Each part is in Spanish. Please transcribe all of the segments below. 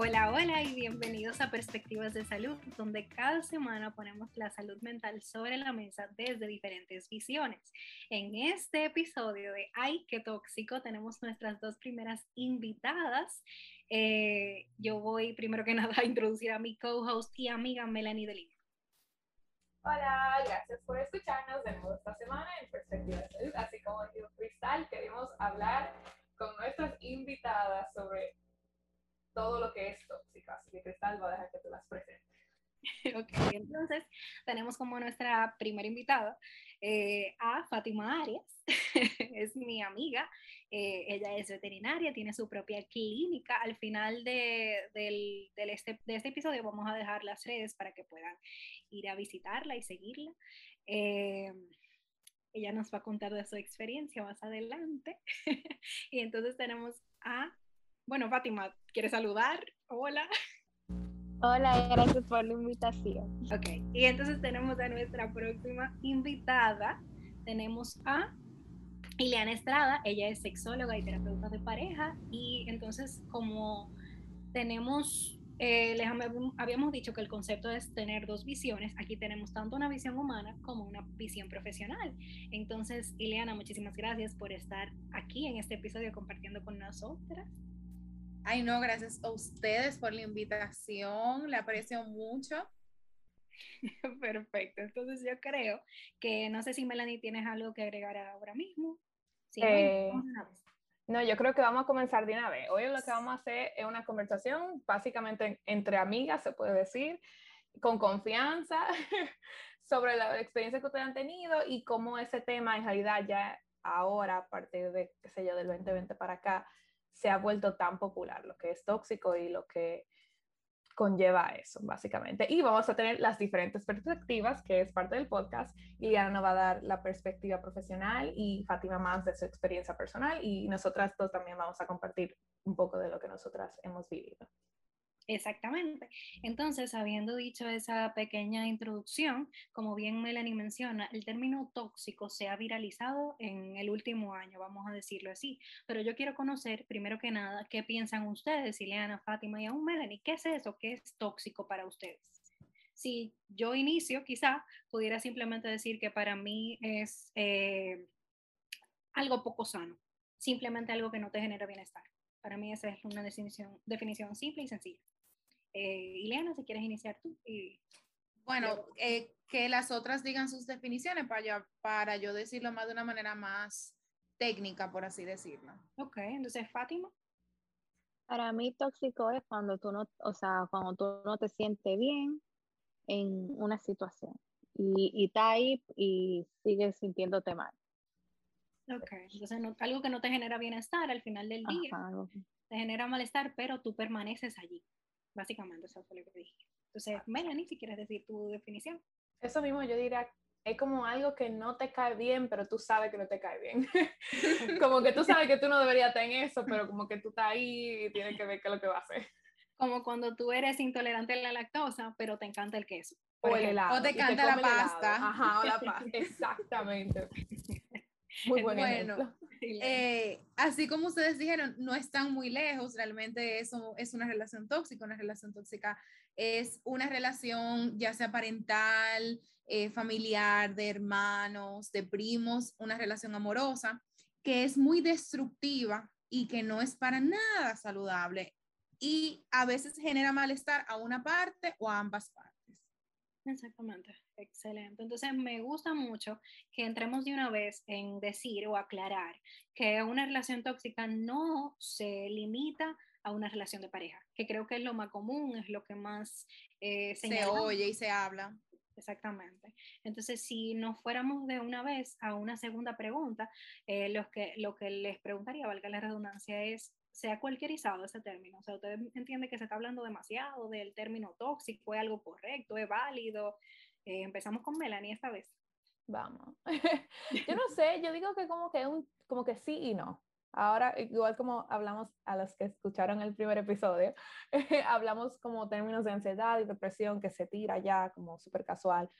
Hola, hola y bienvenidos a Perspectivas de Salud, donde cada semana ponemos la salud mental sobre la mesa desde diferentes visiones. En este episodio de Ay, qué tóxico, tenemos nuestras dos primeras invitadas. Eh, yo voy primero que nada a introducir a mi co-host y amiga Melanie Delino. Hola, gracias por escucharnos de nuevo esta semana en Perspectivas de Salud. Así como dijo Cristal, queremos hablar con nuestras invitadas sobre todo lo que es tóxico. Así que Cristal va a dejar que te las presente. ok, entonces tenemos como nuestra primera invitada eh, a Fátima Arias, es mi amiga, eh, ella es veterinaria, tiene su propia clínica. Al final de, del, del este, de este episodio vamos a dejar las redes para que puedan ir a visitarla y seguirla. Eh, ella nos va a contar de su experiencia más adelante. y entonces tenemos a bueno, Fátima, ¿quieres saludar? Hola. Hola, gracias por la invitación. Ok, y entonces tenemos a nuestra próxima invitada. Tenemos a Ileana Estrada, ella es sexóloga y terapeuta de pareja y entonces como tenemos, eh, les habíamos dicho que el concepto es tener dos visiones, aquí tenemos tanto una visión humana como una visión profesional. Entonces, Ileana, muchísimas gracias por estar aquí en este episodio compartiendo con nosotras. Ay, no, gracias a ustedes por la invitación, le aprecio mucho. Perfecto, entonces yo creo que no sé si Melanie tienes algo que agregar ahora mismo. Eh, no, yo creo que vamos a comenzar de una vez. Hoy lo que vamos a hacer es una conversación básicamente entre amigas, se puede decir, con confianza sobre la experiencia que ustedes han tenido y cómo ese tema en realidad ya ahora, a partir de, qué sé yo, del 2020 para acá, se ha vuelto tan popular, lo que es tóxico y lo que conlleva eso, básicamente. Y vamos a tener las diferentes perspectivas, que es parte del podcast. Liliana nos va a dar la perspectiva profesional y Fátima más de su experiencia personal y nosotras dos también vamos a compartir un poco de lo que nosotras hemos vivido. Exactamente. Entonces, habiendo dicho esa pequeña introducción, como bien Melanie menciona, el término tóxico se ha viralizado en el último año, vamos a decirlo así. Pero yo quiero conocer, primero que nada, qué piensan ustedes, Ileana, Fátima y aún Melanie, ¿qué es eso? ¿Qué es tóxico para ustedes? Si yo inicio, quizá pudiera simplemente decir que para mí es eh, algo poco sano, simplemente algo que no te genera bienestar. Para mí esa es una definición, definición simple y sencilla. Eh, Ileana, si quieres iniciar tú. bueno, eh, que las otras digan sus definiciones para yo, para yo decirlo más de una manera más técnica, por así decirlo. Ok, entonces Fátima. Para mí tóxico es cuando tú no, o sea, cuando tú no te sientes bien en una situación y, y está ahí y sigues sintiéndote mal. Ok, entonces algo que no te genera bienestar al final del día, te genera malestar, pero tú permaneces allí. Básicamente, eso fue lo que dije. Entonces, Melanie, si quieres decir tu definición. Eso mismo yo diría, es como algo que no te cae bien, pero tú sabes que no te cae bien. como que tú sabes que tú no deberías estar en eso, pero como que tú estás ahí y tienes que ver qué es lo que va a hacer. Como cuando tú eres intolerante a la lactosa, pero te encanta el queso. O el helado. O te encanta la pasta. Ajá, o la pasta. Exactamente. Muy buen bueno. Eh, así como ustedes dijeron, no están muy lejos, realmente eso es una relación tóxica, una relación tóxica es una relación ya sea parental, eh, familiar, de hermanos, de primos, una relación amorosa que es muy destructiva y que no es para nada saludable y a veces genera malestar a una parte o a ambas partes. Exactamente, excelente. Entonces me gusta mucho que entremos de una vez en decir o aclarar que una relación tóxica no se limita a una relación de pareja, que creo que es lo más común, es lo que más eh, se oye y se habla. Exactamente. Entonces, si nos fuéramos de una vez a una segunda pregunta, eh, lo, que, lo que les preguntaría, valga la redundancia, es se ha cualquierizado ese término. O sea, usted entiende que se está hablando demasiado del término tóxico, es algo correcto, es válido. Eh, empezamos con Melanie esta vez. Vamos. yo no sé, yo digo que como que, un, como que sí y no. Ahora, igual como hablamos a los que escucharon el primer episodio, hablamos como términos de ansiedad y depresión que se tira ya como súper casual.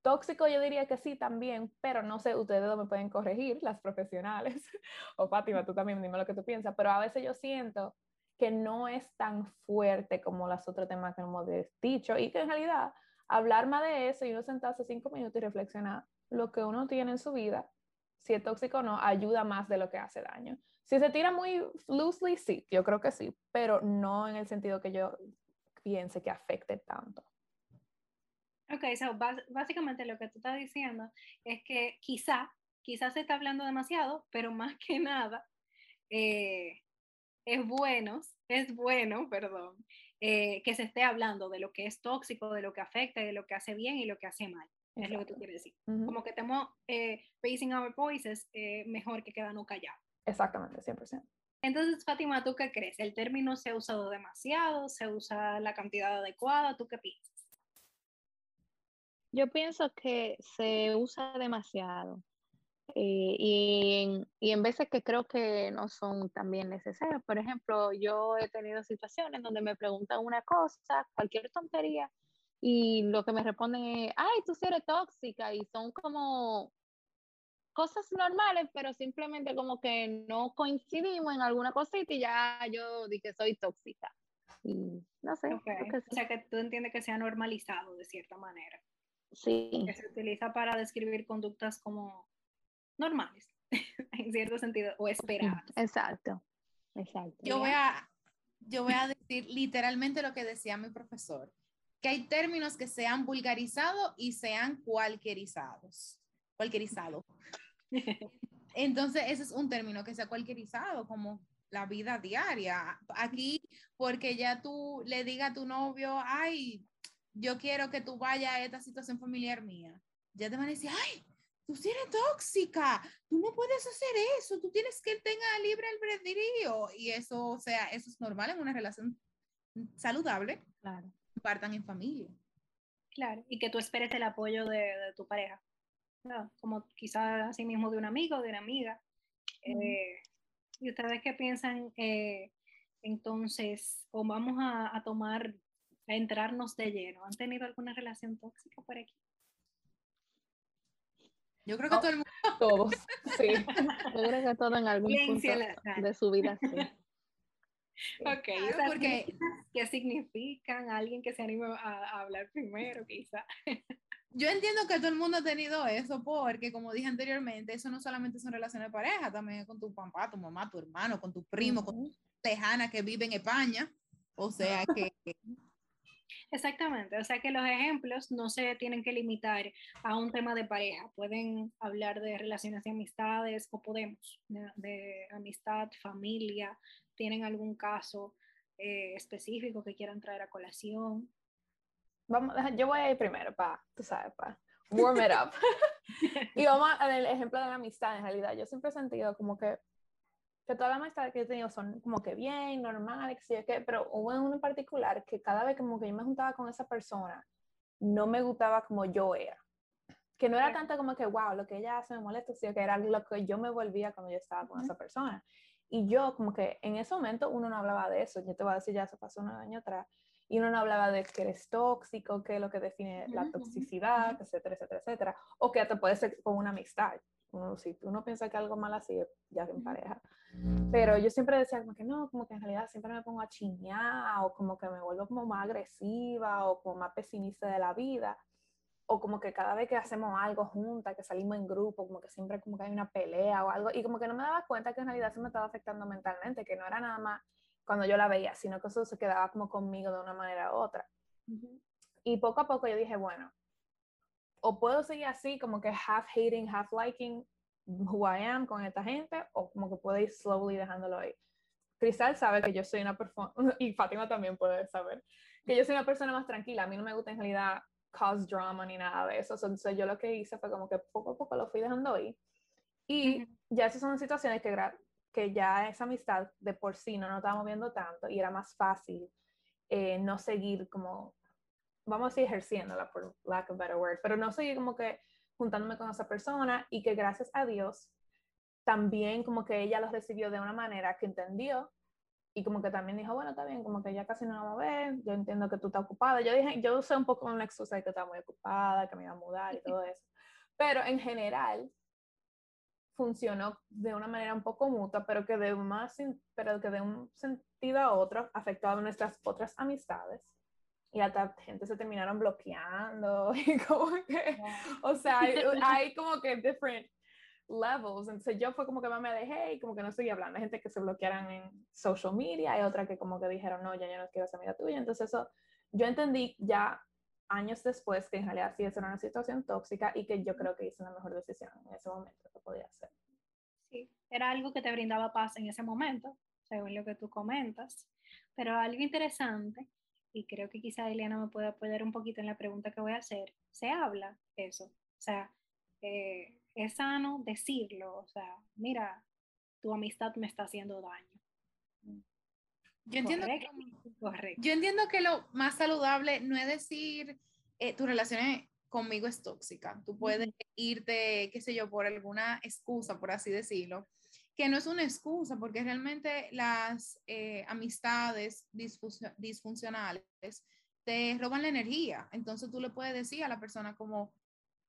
Tóxico yo diría que sí también, pero no sé, ustedes me pueden corregir, las profesionales, o Fátima, tú también dime lo que tú piensas, pero a veces yo siento que no es tan fuerte como los otros temas que hemos dicho y que en realidad hablar más de eso y uno sentarse cinco minutos y reflexionar lo que uno tiene en su vida, si es tóxico o no, ayuda más de lo que hace daño. Si se tira muy loosely, sí, yo creo que sí, pero no en el sentido que yo piense que afecte tanto. Ok, so básicamente lo que tú estás diciendo es que quizá, quizás se está hablando demasiado, pero más que nada, eh, es bueno, es bueno, perdón, eh, que se esté hablando de lo que es tóxico, de lo que afecta, de lo que hace bien y lo que hace mal. Es lo que tú quieres decir. Como que estemos eh, facing our voices, eh, mejor que quedarnos callados. Exactamente, 100%. Entonces, Fátima, ¿tú qué crees? ¿El término se ha usado demasiado? ¿Se usa la cantidad adecuada? ¿Tú qué piensas? Yo pienso que se usa demasiado. Eh, y, en, y, en, veces que creo que no son también necesarias. Por ejemplo, yo he tenido situaciones donde me preguntan una cosa, cualquier tontería, y lo que me responden es, ay, tú sí eres tóxica, y son como cosas normales, pero simplemente como que no coincidimos en alguna cosita y ya yo dije soy tóxica. Y no sé. O sea que tú entiendes que se ha normalizado de cierta manera. Sí. Que se utiliza para describir conductas como normales, en cierto sentido, o esperadas. Exacto, exacto. Yo voy, a, yo voy a decir literalmente lo que decía mi profesor, que hay términos que se han vulgarizado y se han cualquierizados. Cualquierizado. Entonces, ese es un término que se ha cualquierizado, como la vida diaria. Aquí, porque ya tú le digas a tu novio, ay, yo quiero que tú vayas a esta situación familiar mía. Ya te van a decir, ay, tú eres tóxica, tú no puedes hacer eso, tú tienes que tener libre albedrío. Y eso, o sea, eso es normal en una relación saludable. Claro. Partan en familia. Claro, y que tú esperes el apoyo de, tu pareja. como quizás así mismo de un amigo, o de una amiga. Eh, ¿Y ustedes qué piensan? Eh, entonces, o vamos a, a tomar, a entrarnos de lleno. ¿Han tenido alguna relación tóxica por aquí? Yo creo que todo el mundo. Todos, sí. Yo creo que todo en algún punto de su vida, sí. Ok, porque, ¿qué significan? Alguien que se anima a, hablar primero, quizá. Yo entiendo que todo el mundo ha tenido eso, porque como dije anteriormente, eso no solamente son relaciones de pareja, también con tu papá, tu mamá, tu hermano, con tu primo, con tu tejana que vive en España. O sea que Exactamente, o sea que los ejemplos no se tienen que limitar a un tema de pareja, pueden hablar de relaciones de amistades o podemos, de, amistad, familia, tienen algún caso eh, específico que quieran traer a colación. Vamos, yo voy a ir primero para, tú sabes, para warm it up. y vamos al ejemplo de la amistad, en realidad, yo siempre he sentido como que que todas las amistades que he tenido son como que bien, normales, que, pero hubo uno en particular que cada vez como que yo me juntaba con esa persona, no me gustaba como yo era. Que no era tanto como que, wow, lo que ella hace me molesta, sino que era lo que yo me volvía cuando yo estaba con esa persona. Y yo como que en ese momento uno no hablaba de eso, yo te voy a decir, ya se pasó un año atrás, y uno no hablaba de que eres tóxico, que es lo que define la toxicidad, etcétera, etcétera, etcétera, o que te puede ser con una amistad. Uno, si uno piensa que algo mal así, ya en pareja. Pero yo siempre decía como que no, como que en realidad siempre me pongo a chiñar o como que me vuelvo como más agresiva o como más pesimista de la vida o como que cada vez que hacemos algo juntas, que salimos en grupo, como que siempre como que hay una pelea o algo y como que no me daba cuenta que en realidad se me estaba afectando mentalmente, que no era nada más cuando yo la veía, sino que eso se quedaba como conmigo de una manera u otra. Y poco a poco yo dije, bueno, o puedo seguir así como que half hating, half liking who I am con esta gente o como que puedo ir slowly dejándolo ahí. Cristal sabe que yo soy una persona, y Fátima también puede saber, que yo soy una persona más tranquila. A mí no me gusta en realidad cause drama ni nada de eso. Entonces yo lo que hice fue como que poco a poco lo fui dejando ahí. Y ya esas son situaciones que, que ya esa amistad de por sí no nos estábamos viendo tanto y era más fácil eh, no seguir como, vamos a decir ejerciéndola por lack of a better word, pero no seguir como que juntándome con esa persona y que gracias a Dios también como que ella los recibió de una manera que entendió y como que también dijo, bueno, está bien, como que ya casi no vamos a ver, yo entiendo que tú estás ocupada. Yo dije, yo usé un poco una excusa de que estaba muy ocupada, que me iba a mudar y todo eso. Pero en general, funcionó de una manera un poco mutua, pero que de, más, pero que de un sentido a otro afectó a nuestras otras amistades. Y hasta gente se terminaron bloqueando y como que, o sea, hay, hay como que different levels. Entonces yo fue como que más me dejé y como que no seguí hablando. Hay gente que se bloquearon en social media, hay otra que como que dijeron, no, ya yo no quiero ser amiga tuya. Entonces eso, yo entendí ya años después que en realidad sí, eso era una situación tóxica y que yo creo que hice la mejor decisión en ese momento que podía hacer. Sí, era algo que te brindaba paz en ese momento, según lo que tú comentas. Pero algo interesante, y creo que quizá Eliana me puede apoyar un poquito en la pregunta que voy a hacer, se habla eso. O sea, eh, es sano decirlo, o sea, mira, tu amistad me está haciendo daño. Yo entiendo, que, yo entiendo que lo más saludable no es decir eh, tu relación conmigo es tóxica. Tú puedes irte, qué sé yo, por alguna excusa, por así decirlo, que no es una excusa, porque realmente las eh, amistades disfuncionales te roban la energía. Entonces tú le puedes decir a la persona como,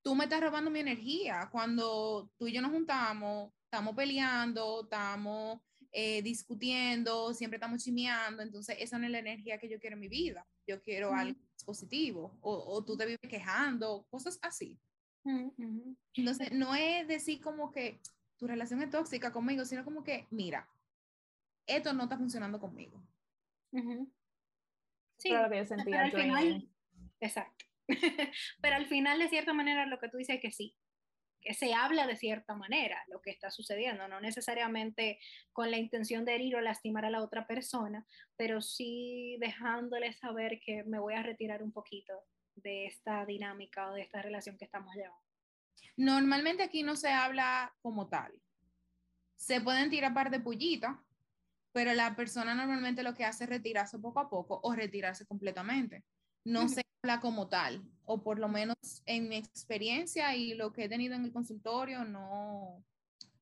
tú me estás robando mi energía. Cuando tú y yo nos juntamos, estamos peleando, estamos eh, discutiendo, siempre estamos chimeando, entonces esa no es la energía que yo quiero en mi vida. Yo quiero algo positivo, o, o, tú te vives quejando, cosas así. Entonces, no es decir como que tu relación es tóxica conmigo, sino como que, mira, esto no está funcionando conmigo. Sí, claro que yo sentía al final, exacto. Pero al final, de cierta manera, lo que tú dices es que sí, que se habla de cierta manera lo que está sucediendo, no necesariamente con la intención de herir o lastimar a la otra persona, pero sí dejándole saber que me voy a retirar un poquito de esta dinámica o de esta relación que estamos llevando. Normalmente aquí no se habla como tal. Se pueden tirar par de pullitas, pero la persona normalmente lo que hace es retirarse poco a poco o retirarse completamente. No se habla como tal, o por lo menos en mi experiencia y lo que he tenido en el consultorio, no,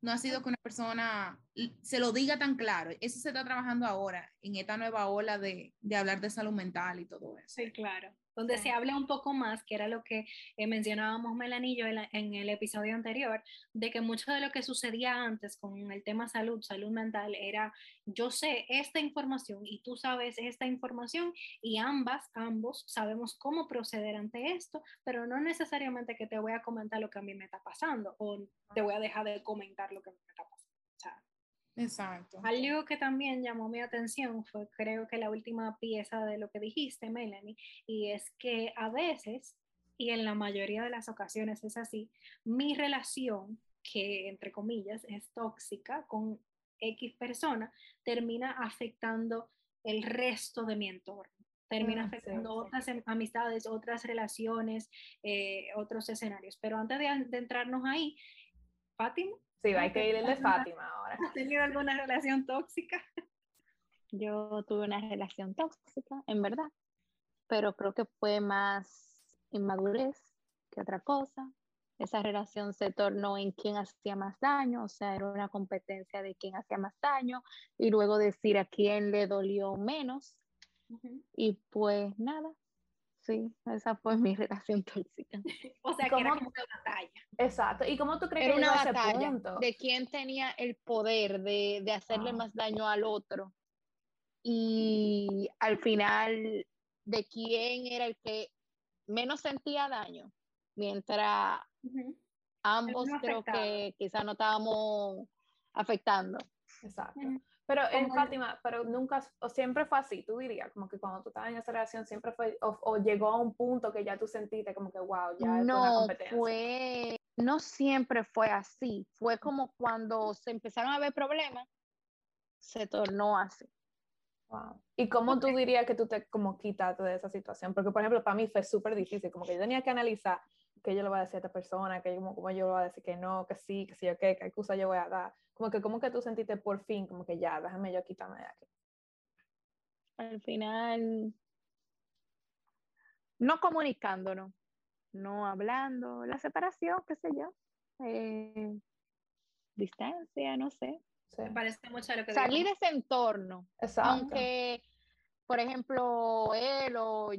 no ha sido que una persona se lo diga tan claro. Eso se está trabajando ahora en esta nueva ola de, de hablar de salud mental y todo eso. Sí, claro donde se habla un poco más, que era lo que eh, mencionábamos Melanillo en, en, el episodio anterior, de que mucho de lo que sucedía antes con el tema salud, salud mental, era yo sé esta información y tú sabes esta información y ambas, ambos sabemos cómo proceder ante esto, pero no necesariamente que te voy a comentar lo que a mí me está pasando o te voy a dejar de comentar lo que me está pasando. O sea, Exacto. Algo que también llamó mi atención fue creo que la última pieza de lo que dijiste, Melanie, y es que a veces, y en la mayoría de las ocasiones es así, mi relación, que entre comillas es tóxica con X persona, termina afectando el resto de mi entorno. Termina mm, afectando otras amistades, otras relaciones, eh, otros escenarios. Pero antes de, de entrarnos ahí, Fátima, Sí, hay que ir el de Fátima ahora. ¿Has tenido alguna relación tóxica? Yo tuve una relación tóxica, en verdad, pero creo que fue más inmadurez que otra cosa. Esa relación se tornó en quién hacía más daño, o sea, era una competencia de quién hacía más daño y luego decir a quién le dolió menos. Y pues nada, sí, esa fue mi relación tóxica. o sea, que era como una batalla. Exacto. ¿Y cómo tú crees era que una batalla de quién tenía el poder de, de hacerle ah. más daño al otro? Y al final, de quién era el que menos sentía daño, mientras ambos creo que quizás no estábamos afectando. Exacto. Pero en Fátima, pero nunca, o siempre fue así, tú dirías, como que cuando tú estabas en esa relación siempre fue, o, llegó a un punto que ya tú sentiste como que, wow, ya es una competencia. Fue, no siempre fue así, fue como cuando se empezaron a ver problemas, se tornó así. Wow. ¿Y cómo tú dirías que tú te como quitaste de esa situación? Porque, por ejemplo, para mí fue súper difícil, como que yo tenía que analizar qué yo le voy a decir a esta persona, que como, como yo le voy a decir que no, que sí, que sí, o qué, qué excusa yo voy a dar como que, como que tú sentiste por fin, como que ya, déjame yo quitarme de aquí. Al final, no comunicándonos, no hablando, la separación, qué sé yo, eh, distancia, no sé. Me parece mucho lo que Salir de ese entorno. Exacto. Aunque, por ejemplo, él o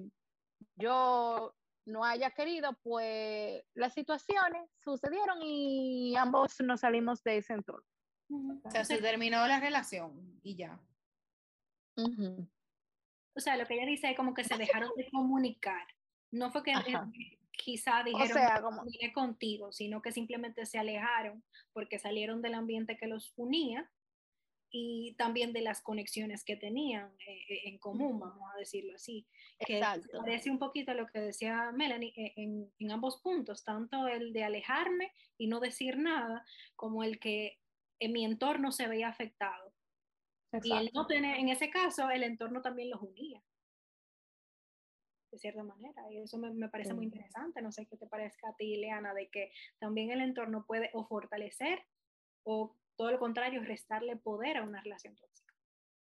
yo no haya querido, pues las situaciones sucedieron y ambos nos salimos de ese entorno. O sea, se terminó la relación y ya. O sea, lo que ella dice es como que se dejaron de comunicar. No fue que quizá dijeron, o sea, como... contigo, sino que simplemente se alejaron porque salieron del ambiente que los unía y también de las conexiones que tenían eh, eh, en común, vamos a decirlo así. Que parece un poquito lo que decía Melanie eh, en, en, ambos puntos, tanto el de alejarme y no decir nada, como el que en mi entorno se veía afectado. Y el no tener, en ese caso, el entorno también los unía de cierta manera. Y eso me, me parece muy interesante. No sé qué te parezca a ti, Leana, de que también el entorno puede o fortalecer o todo lo contrario, restarle poder a una relación tóxica.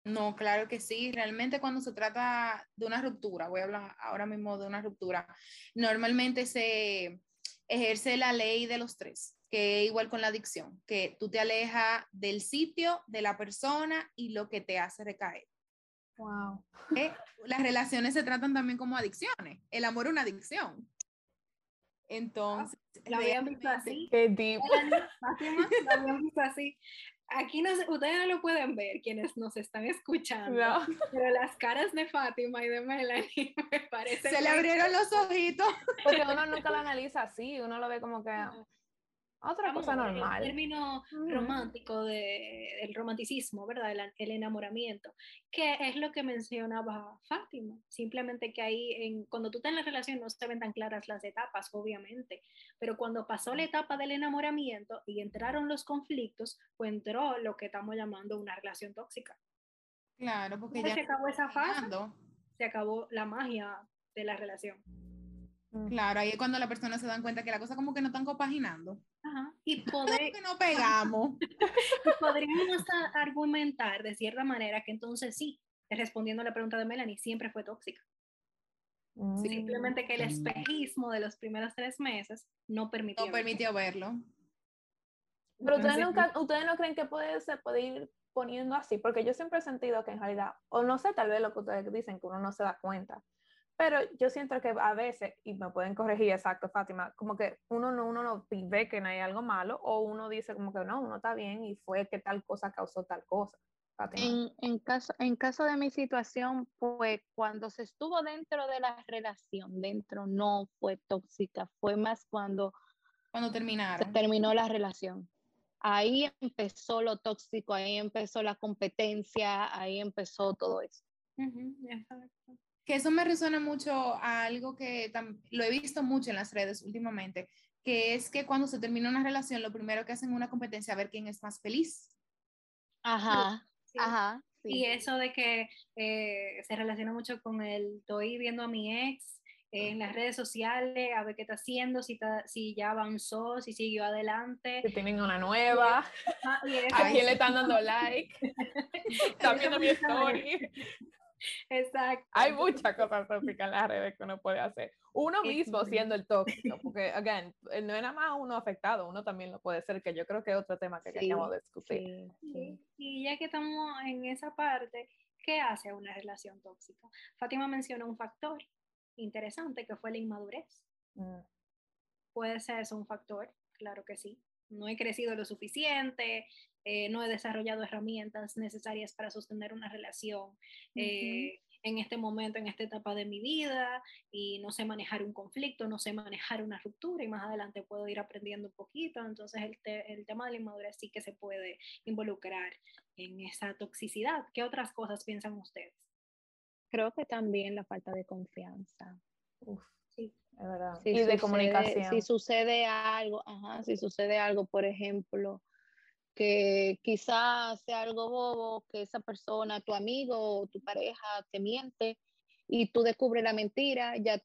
No, claro que sí. Realmente cuando se trata de una ruptura, voy a hablar ahora mismo de una ruptura, normalmente se ejerce la ley de los tres, que es igual con la adicción, que tú te alejas del sitio, de la persona y lo que te hace recaer. Wow. Eh, las relaciones se tratan también como adicciones. El amor es una adicción. Entonces, la habían visto así. Qué deep. La habían visto así. Aquí no, ustedes no lo pueden ver, quienes nos están escuchando, pero las caras de Fátima y de Melanie me parecen... Se le abrieron los ojitos. Porque uno nunca lo analiza así, uno lo ve como que otra cosa normal. El término romántico de, del romanticismo, ¿verdad? El, enamoramiento, que es lo que mencionaba Fátima. Simplemente que ahí, en, cuando tú estás en la relación, no se ven tan claras las etapas, obviamente. Pero cuando pasó la etapa del enamoramiento y entraron los conflictos, pues entró lo que estamos llamando una relación tóxica. Claro, porque ya se acabó esa fase. Se acabó la magia de la relación. Claro, ahí es cuando la persona se dan cuenta que la cosa como que no están compaginando. Y poder, que no pegamos. podríamos argumentar de cierta manera que entonces sí, respondiendo a la pregunta de Melanie, siempre fue tóxica. Mm. Simplemente que el espejismo de los primeros tres meses no permitió, no permitió verlo. Pero ustedes, nunca, ustedes no creen que puede, se puede ir poniendo así, porque yo siempre he sentido que en realidad, o no sé, tal vez lo que ustedes dicen, que uno no se da cuenta, pero yo siento que a veces, y me pueden corregir exacto, Fátima, como que uno no, uno no ve que no hay algo malo, o uno dice como que no, uno está bien y fue que tal cosa causó tal cosa. En, en, caso, en caso de mi situación, pues cuando se estuvo dentro de la relación, dentro no fue tóxica, fue más cuando, cuando terminaron. se terminó la relación. Ahí empezó lo tóxico, ahí empezó la competencia, ahí empezó todo eso que eso me resuena mucho a algo que lo he visto mucho en las redes últimamente, que es que cuando se termina una relación, lo primero que hacen es una competencia a ver quién es más feliz. Ajá, ajá. Y eso de que eh, se relaciona mucho con el, estoy viendo a mi ex en las redes sociales, a ver qué está haciendo, si, si ya avanzó, si siguió adelante. Si tienen una nueva, a quién le están dando like, está viendo mi story. Exacto. Hay muchas cosas tóxicas en las redes que uno puede hacer. Uno mismo siendo el tóxico, porque, again, no es nada más uno afectado, uno también lo puede ser, que yo creo que es otro tema que queríamos discutir. Y ya que estamos en esa parte, ¿qué hace una relación tóxica? Fátima mencionó un factor interesante que fue la inmadurez. Mm. Puede ser eso un factor, claro que sí. No he crecido lo suficiente, eh, no he desarrollado herramientas necesarias para sostener una relación eh, en este momento, en esta etapa de mi vida, y no sé manejar un conflicto, no sé manejar una ruptura, y más adelante puedo ir aprendiendo un poquito. Entonces, el, el tema de la inmadurez sí que se puede involucrar en esa toxicidad. ¿Qué otras cosas piensan ustedes? Creo que también la falta de confianza. sí. Es verdad. y de comunicación. Si sucede algo, ajá, si sucede algo, por ejemplo, que quizás sea algo bobo, que esa persona, tu amigo o tu pareja te miente y tú descubres la mentira, ya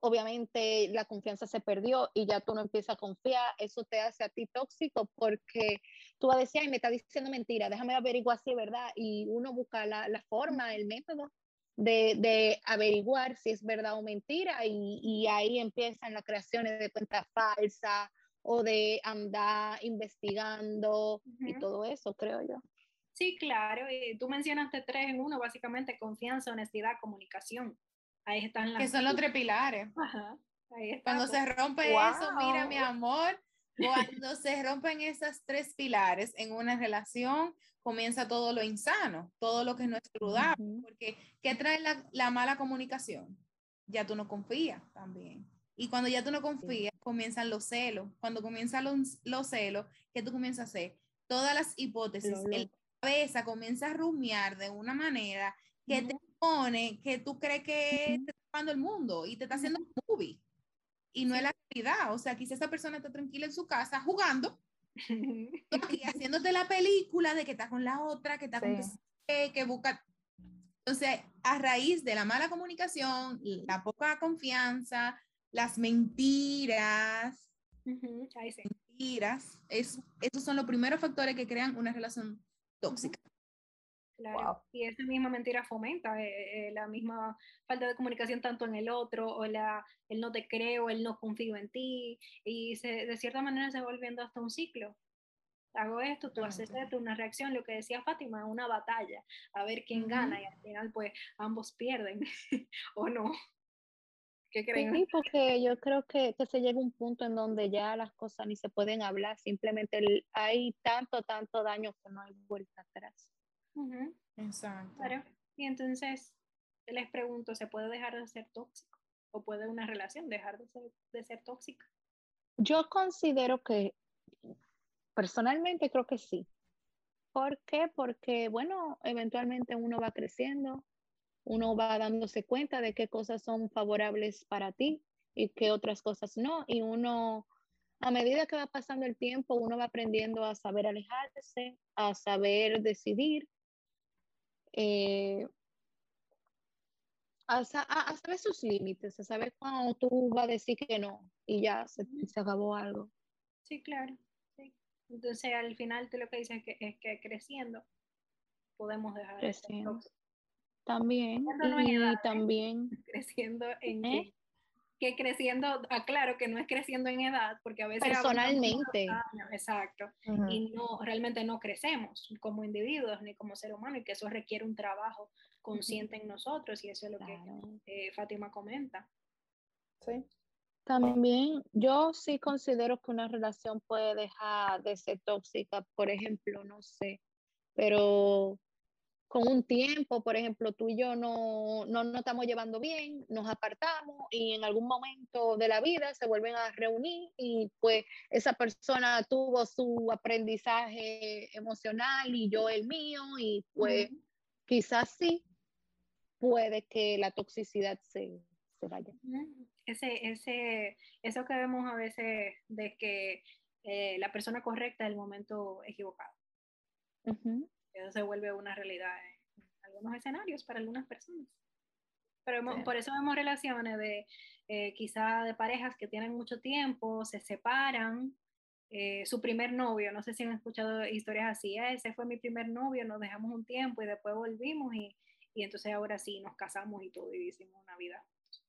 obviamente la confianza se perdió y ya tú no empiezas a confiar, eso te hace a ti tóxico porque tú vas a decir, ay, me está diciendo mentira, déjame averiguar si es verdad y uno busca la, la forma, el método de, de, averiguar si es verdad o mentira y, y ahí empiezan las creaciones de cuentas falsas o de andar investigando y todo eso, creo yo. Sí, claro. Y tú mencionaste tres en uno, básicamente confianza, honestidad, comunicación. Ahí están las... Que son los tres pilares. Ajá, Cuando se rompe eso, mira mi amor, cuando se rompen esas tres pilares en una relación, comienza todo lo insano, todo lo que no es saludable, porque ¿qué trae la, mala comunicación? Ya tú no confías también. Y cuando ya tú no confías, comienzan los celos. Cuando comienzan los, celos, ¿qué tú comienzas a hacer? Todas las hipótesis, la cabeza comienza a rumiar de una manera que te pone que tú crees que te está tomando el mundo y te está haciendo un movie y no es la realidad. O sea, quizás esa persona está tranquila en su casa jugando y haciéndote la película de que está con la otra, que está con que, que busca. Entonces, a raíz de la mala comunicación, la poca confianza, las mentiras, mentiras, es, esos son los primeros factores que crean una relación tóxica. Claro. Y esa misma mentira fomenta eh, eh, la misma falta de comunicación tanto en el otro, o la, el no te creo, el no confío en ti, y se, de cierta manera se va volviendo hasta un ciclo. Hago esto, tú haces esto, una reacción, lo que decía Fátima, una batalla, a ver quién gana, y al final pues ambos pierden, ¿o no? ¿Qué creen? Sí, porque yo creo que, que, se llega un punto en donde ya las cosas ni se pueden hablar, simplemente hay tanto, tanto daño que no hay vuelta atrás. Exacto. Y entonces les pregunto, ¿se puede dejar de ser tóxico? ¿O puede una relación dejar de ser, de ser tóxica? Yo considero que, personalmente creo que sí. ¿Por qué? Porque, bueno, eventualmente uno va creciendo, uno va dándose cuenta de qué cosas son favorables para ti y qué otras cosas no. Y uno, a medida que va pasando el tiempo, uno va aprendiendo a saber alejarse, a saber decidir eh, a, saber sus límites, a saber cuando tú vas a decir que no y ya se, se acabó algo. Sí, claro. Sí. Entonces al final tú lo que dices es que, es que creciendo podemos dejar creciendo. También, y también creciendo en ¿Eh? que creciendo, aclaro que no es creciendo en edad, porque a veces... Personalmente. exacto. Y no, realmente no crecemos como individuos ni como ser humano y que eso requiere un trabajo consciente en nosotros y eso es lo que eh, Fátima comenta. Sí. También yo sí considero que una relación puede dejar de ser tóxica, por ejemplo, no sé, pero con un tiempo, por ejemplo, tú y yo no, no nos estamos llevando bien, nos apartamos y en algún momento de la vida se vuelven a reunir y pues esa persona tuvo su aprendizaje emocional y yo el mío y pues quizás sí puede que la toxicidad se, se vaya. Ese, ese, eso que vemos a veces de que eh, la persona correcta es el momento equivocado. Eso se vuelve una realidad en algunos escenarios para algunas personas. Pero por eso vemos relaciones de eh, quizá de parejas que tienen mucho tiempo, se separan, eh, su primer novio, no sé si han escuchado historias así, ah, ese fue mi primer novio, nos dejamos un tiempo y después volvimos y, y entonces ahora sí nos casamos y todo y hicimos una vida.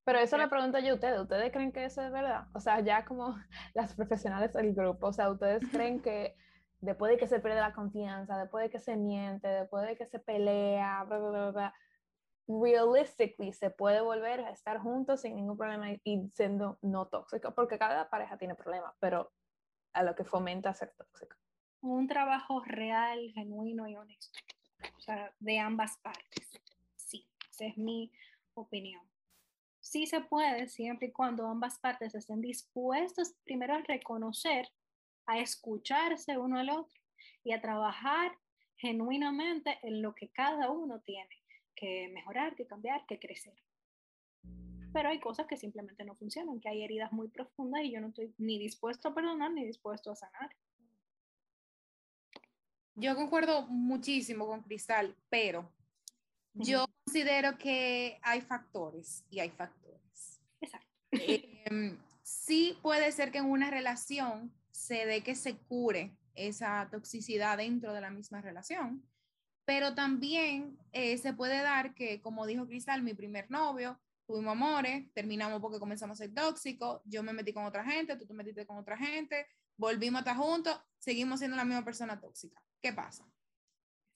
Pero eso le pregunto yo a ustedes, ¿ustedes creen que eso es verdad? O sea, ya como las profesionales del grupo, o sea, ¿ustedes creen que después de que se pierde la confianza, después de que se miente, después de que se pelea, bla, bla, bla, realistically se puede volver a estar juntos sin ningún problema y siendo no tóxico, porque cada pareja tiene problemas, pero a lo que fomenta ser tóxico. Un trabajo real, genuino y honesto, o sea, de ambas partes. Sí, esa es mi opinión. Sí se puede, siempre y cuando ambas partes estén dispuestos primero a reconocer a escucharse uno al otro y a trabajar genuinamente en lo que cada uno tiene que mejorar, que cambiar, que crecer. Pero hay cosas que simplemente no funcionan, que hay heridas muy profundas y yo no estoy ni dispuesto a perdonar ni dispuesto a sanar. Yo concuerdo muchísimo con Cristal, pero yo considero que hay factores y hay factores. Exacto. Em, sí puede ser que en una relación se dé que se cure esa toxicidad dentro de la misma relación. Pero también eh, se puede dar que, como dijo Cristal, mi primer novio, tuvimos amores, terminamos porque comenzamos a ser tóxicos, yo me metí con otra gente, tú te metiste con otra gente, volvimos a estar juntos, seguimos siendo la misma persona tóxica. ¿Qué pasa?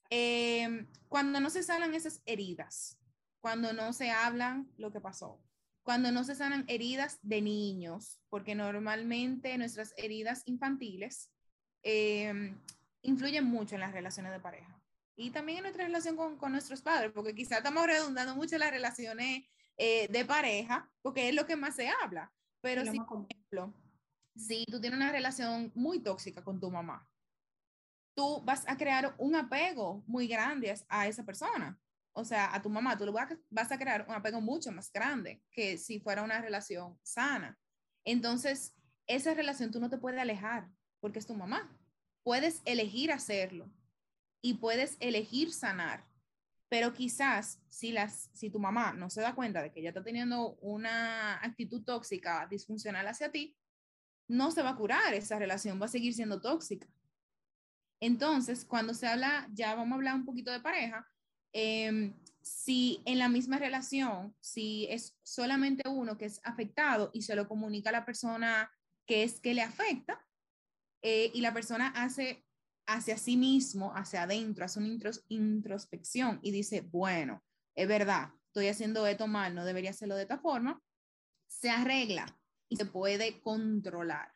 Em, cuando no se salen esas heridas, cuando no se hablan lo que pasó, cuando no se sanan heridas de niños, porque normalmente nuestras heridas infantiles em, influyen mucho en las relaciones de pareja. Y también en nuestra relación con, con nuestros padres, porque quizá estamos redundando mucho en las relaciones eh, de pareja, porque es lo que más se habla. Pero si, por ejemplo, si tú tienes una relación muy tóxica con tu mamá, tú vas a crear un apego muy grande a esa persona o sea, a tu mamá, tú lo vas a crear un apego mucho más grande que si fuera una relación sana. Entonces, esa relación tú no te puedes alejar porque es tu mamá. Puedes elegir hacerlo y puedes elegir sanar, pero quizás si, las, si tu mamá no se da cuenta de que ella está teniendo una actitud tóxica, disfuncional hacia ti, no se va a curar esa relación, va a seguir siendo tóxica. Entonces, cuando se habla, ya vamos a hablar un poquito de pareja, Em, si en la misma relación, si es solamente uno que es afectado y se lo comunica a la persona que es que le afecta, eh, y la persona hace hacia sí mismo, hacia adentro, hace una introspección y dice, bueno, es verdad, estoy haciendo esto mal, no debería hacerlo de esta forma, se arregla y se puede controlar.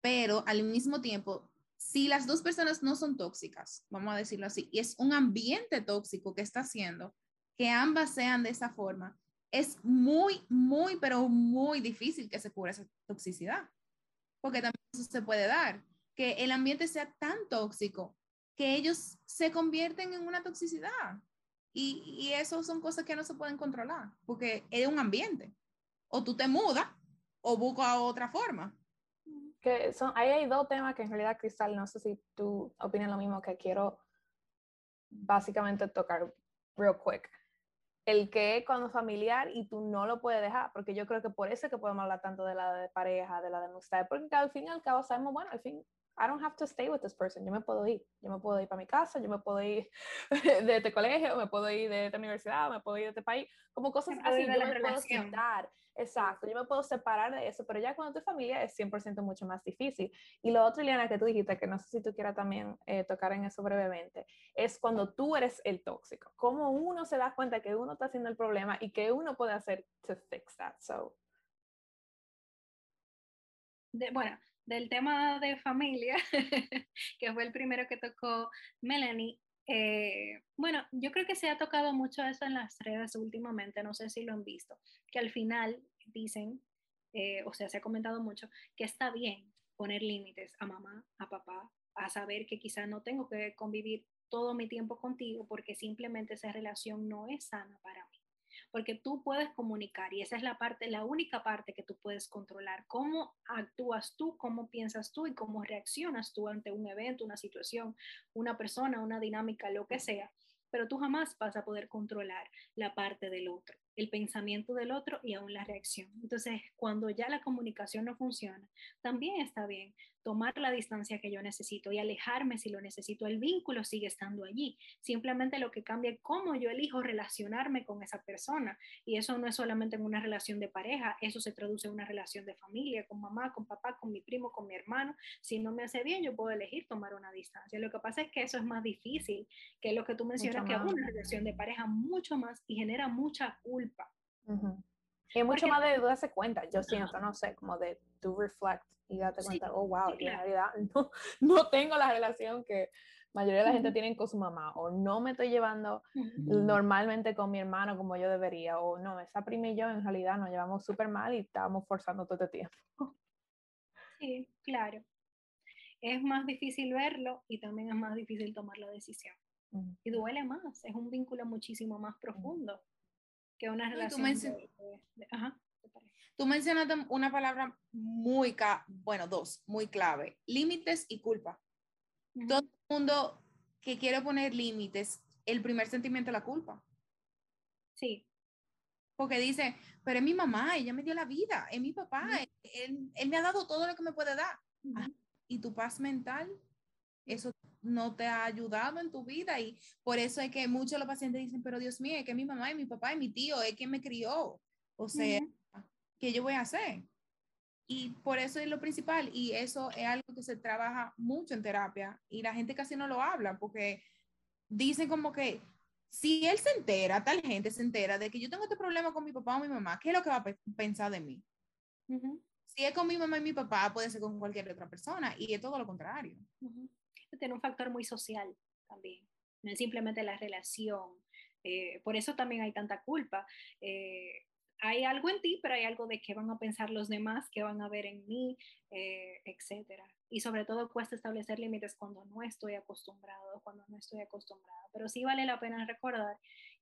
Pero al mismo tiempo si las dos personas no son tóxicas, vamos a decirlo así, y es un ambiente tóxico que está haciendo que ambas sean de esa forma, es muy, muy, pero muy difícil que se cubra esa toxicidad. Porque también se puede dar, que el ambiente sea tan tóxico que ellos se convierten en una toxicidad. Y, y eso son cosas que no se pueden controlar, porque es un ambiente. O tú te mudas o buscas otra forma que son, ahí hay dos temas que en realidad, Cristal, no sé si tú opinas lo mismo que quiero básicamente tocar real quick. El que es cuando familiar y tú no lo puedes dejar, porque yo creo que por eso es que podemos hablar tanto de la de pareja, de la de amistad, porque al fin y al cabo sabemos, bueno, al fin I don't have to stay with this person. Yo me puedo ir. Yo me puedo ir para mi casa, yo me puedo ir de este colegio, me puedo ir de esta universidad, me puedo ir de este país. Como cosas así, yo me puedo quitar. Exacto, yo me puedo separar de eso, pero ya cuando tu familia es 100% mucho más difícil. Y lo otro, Liana, que tú dijiste, que no sé si tú quieras también eh, tocar en eso brevemente, es cuando tú eres el tóxico. Cómo uno se da cuenta que uno está haciendo el problema y que uno puede hacer to fix that. So. De, bueno, del tema de familia, que fue el primero que tocó Melanie, eh, bueno, yo creo que se ha tocado mucho eso en las redes últimamente, no sé si lo han visto, que al final dicen, eh, o sea, se ha comentado mucho, que está bien poner límites a mamá, a papá, a saber que quizá no tengo que convivir todo mi tiempo contigo porque simplemente esa relación no es sana para mí. Porque tú puedes comunicar y esa es la parte, la única parte que tú puedes controlar, cómo actúas tú, cómo piensas tú y cómo reaccionas tú ante un evento, una situación, una persona, una dinámica, lo que sea, pero tú jamás vas a poder controlar la parte del otro, el pensamiento del otro y aún la reacción. Entonces, cuando ya la comunicación no funciona, también está bien tomar la distancia que yo necesito y alejarme si lo necesito. El vínculo sigue estando allí. Simplemente lo que cambia es cómo yo elijo relacionarme con esa persona. Y eso no es solamente en una relación de pareja, eso se traduce en una relación de familia, con mamá, con papá, con mi primo, con mi hermano. Si no me hace bien, yo puedo elegir tomar una distancia. Lo que pasa es que eso es más difícil que lo que tú mencionas, que es una relación de pareja mucho más y genera mucha culpa. Y mucho más de darse cuenta, yo siento, no sé, como de to reflect y darte cuenta, oh, wow, en realidad no, no, tengo la relación que la mayoría de la gente tiene con su mamá, o no me estoy llevando normalmente con mi hermano como yo debería, o no, esa prima y yo en realidad nos llevamos súper mal y estábamos forzando todo este tiempo. Sí, claro. Es más difícil verlo y también es más difícil tomar la decisión. Y duele más, es un vínculo muchísimo más profundo que una relación. Tú, mencionaste una palabra muy, bueno, dos, muy clave, límites y culpa. Todo el mundo que quiere poner límites, el primer sentimiento es la culpa. Sí. Porque dice, pero es mi mamá, ella me dio la vida, es mi papá, él, me ha dado todo lo que me puede dar. y tu paz mental, eso no te ha ayudado en tu vida y por eso es que muchos de los pacientes dicen, pero Dios mío, es que mi mamá y mi papá y mi tío es quien me crió. O sea, ¿qué yo voy a hacer? Y por eso es lo principal y eso es algo que se trabaja mucho en terapia y la gente casi no lo habla porque dicen como que si él se entera, tal gente se entera de que yo tengo este problema con mi papá o mi mamá, ¿qué es lo que va a pensar de mí? Si es con mi mamá y mi papá, puede ser con cualquier otra persona y es todo lo contrario. Tiene un factor muy social también, no es simplemente la relación. Eh, por eso también hay tanta culpa. Eh, hay algo en ti, pero hay algo de qué van a pensar los demás, qué van a ver en mí, eh, etcétera. Y sobre todo cuesta establecer límites cuando no estoy acostumbrado, cuando no estoy acostumbrada. Pero sí vale la pena recordar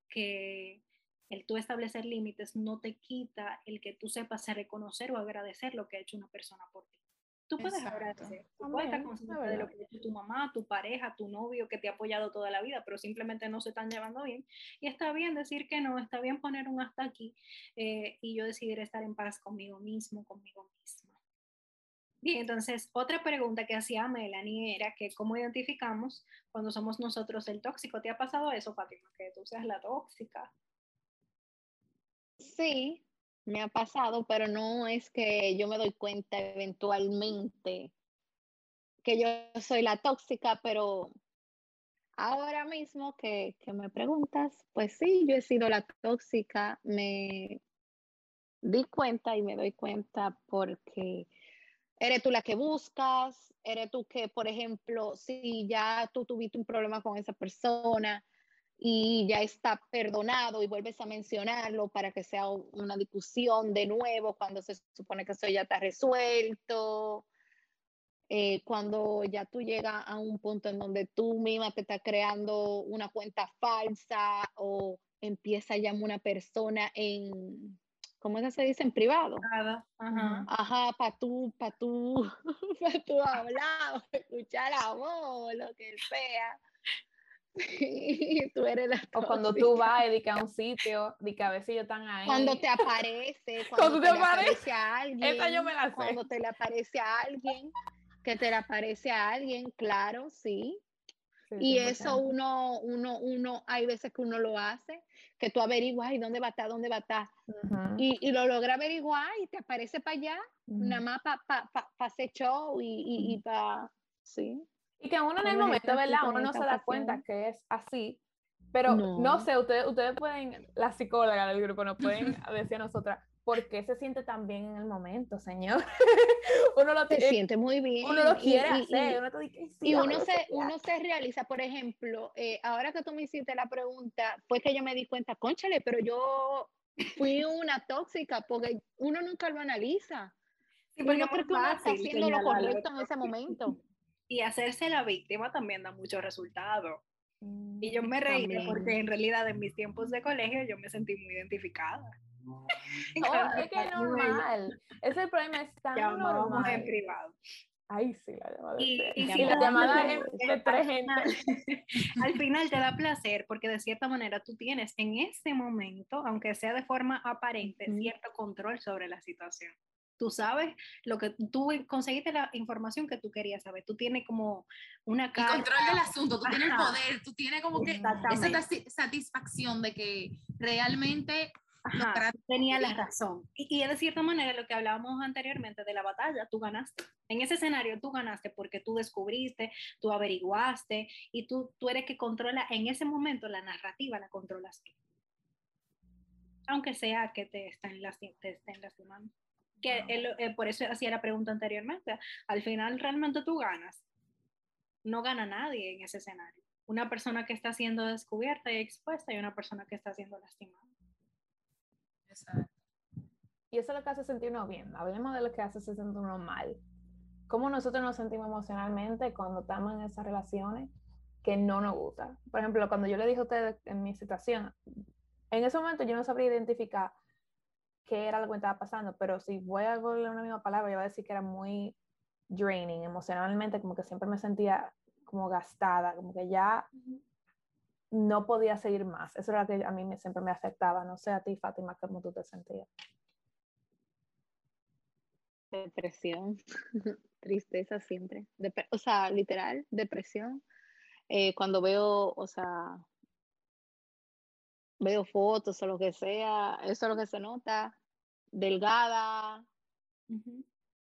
que el tú establecer límites no te quita el que tú sepas reconocer o agradecer lo que ha hecho una persona por ti. Tú puedes agradecer, tú puedes estar consciente de lo que ha hecho tu mamá, tu pareja, tu novio que te ha apoyado toda la vida, pero simplemente no se están llevando bien. Y está bien decir que no, está bien poner un hasta aquí eh, y yo decidir estar en paz conmigo mismo, conmigo misma. Bien, entonces otra pregunta que hacía Melanie era que cómo identificamos cuando somos nosotros el tóxico. ¿Te ha pasado eso, Fátima, que tú seas la tóxica? Sí, me ha pasado, pero no es que yo me doy cuenta eventualmente que yo soy la tóxica, pero ahora mismo que, que, me preguntas, pues sí, yo he sido la tóxica, me di cuenta y me doy cuenta porque eres tú la que buscas, eres tú que, por ejemplo, si ya tú tuviste un problema con esa persona, y ya está perdonado y vuelves a mencionarlo para que sea una discusión de nuevo cuando se supone que eso ya está resuelto, eh, cuando ya tú llegas a un punto en donde tú misma te estás creando una cuenta falsa o empieza a llamar una persona en, ¿cómo se dice? En privado. Ajá, Ajá para tú, para tú, para tú hablar, escuchar la voz, lo que sea tú eres la O cuando tú vas a un sitio, de que a veces ellos están ahí. Cuando te aparece, cuando, te, aparece a alguien. yo me la sé. Cuando te le aparece a alguien, que te le aparece a alguien, claro, sí. y eso uno, uno, uno, hay veces que uno lo hace, que tú averiguas, ¿y dónde va a estar? ¿Dónde va a estar? y, y, lo logra averiguar y te aparece para allá, nada más para pa, pa, pa hacer show y, y, y para, sí. Y que uno en el momento, ¿verdad? Uno no se da cuenta que es así. Pero no, sé, ustedes, ustedes pueden, la psicóloga del grupo nos pueden decir a nosotras, ¿por qué se siente tan bien en el momento, señor? uno lo se siente muy bien. Uno lo quiere hacer. Y, uno, y uno, se, uno se realiza, por ejemplo, eh, ahora que tú me hiciste la pregunta, fue que yo me di cuenta, conchale, pero yo fui una tóxica, porque uno nunca lo analiza. Sí, porque uno cree que uno está haciendo lo correcto en ese momento y hacerse la víctima también da mucho resultado. y yo me reí porque en realidad en mis tiempos de colegio yo me sentí muy identificada. No, es que es normal. Ese problema es tan normal. en privado. Ay, sí, la llamada. Y, y si la llamada de tres gente. Al final te da placer porque de cierta manera tú tienes en ese momento, aunque sea de forma aparente, cierto control sobre la situación tú sabes lo que tú conseguiste la información que tú querías saber. Tú tienes como una El control del asunto, tú tienes el poder, tú tienes como que esa satisfacción de que realmente Ajá, tenía la razón. Y, y, de cierta manera lo que hablábamos anteriormente de la batalla, tú ganaste. En ese escenario tú ganaste porque tú descubriste, tú averiguaste y tú, tú eres que controla en ese momento la narrativa, la controlas tú. Aunque sea que te estén, te estén lastimando que eh, por eso hacía la pregunta anteriormente, al final realmente tú ganas. No gana nadie en ese escenario. Una persona que está siendo descubierta y expuesta y una persona que está siendo lastimada. Exacto. Y eso es lo que hace sentirnos bien. Hablemos de lo que hace sentirnos mal. ¿Cómo nosotros nos sentimos emocionalmente cuando estamos en esas relaciones que no nos gustan? Por ejemplo, cuando yo le dije a ustedes en mi situación, en ese momento yo no sabría identificar qué era lo que estaba pasando, pero si voy a darle una misma palabra, yo voy a decir que era muy draining emocionalmente, como que siempre me sentía como gastada, como que ya no podía seguir más. Eso era lo que a mí siempre me afectaba. No sé a ti, Fátima, cómo tú te sentías. Depresión, tristeza siempre. o sea, literal, depresión. Eh, cuando veo, o sea, veo fotos o lo que sea, eso es lo que se nota, delgada,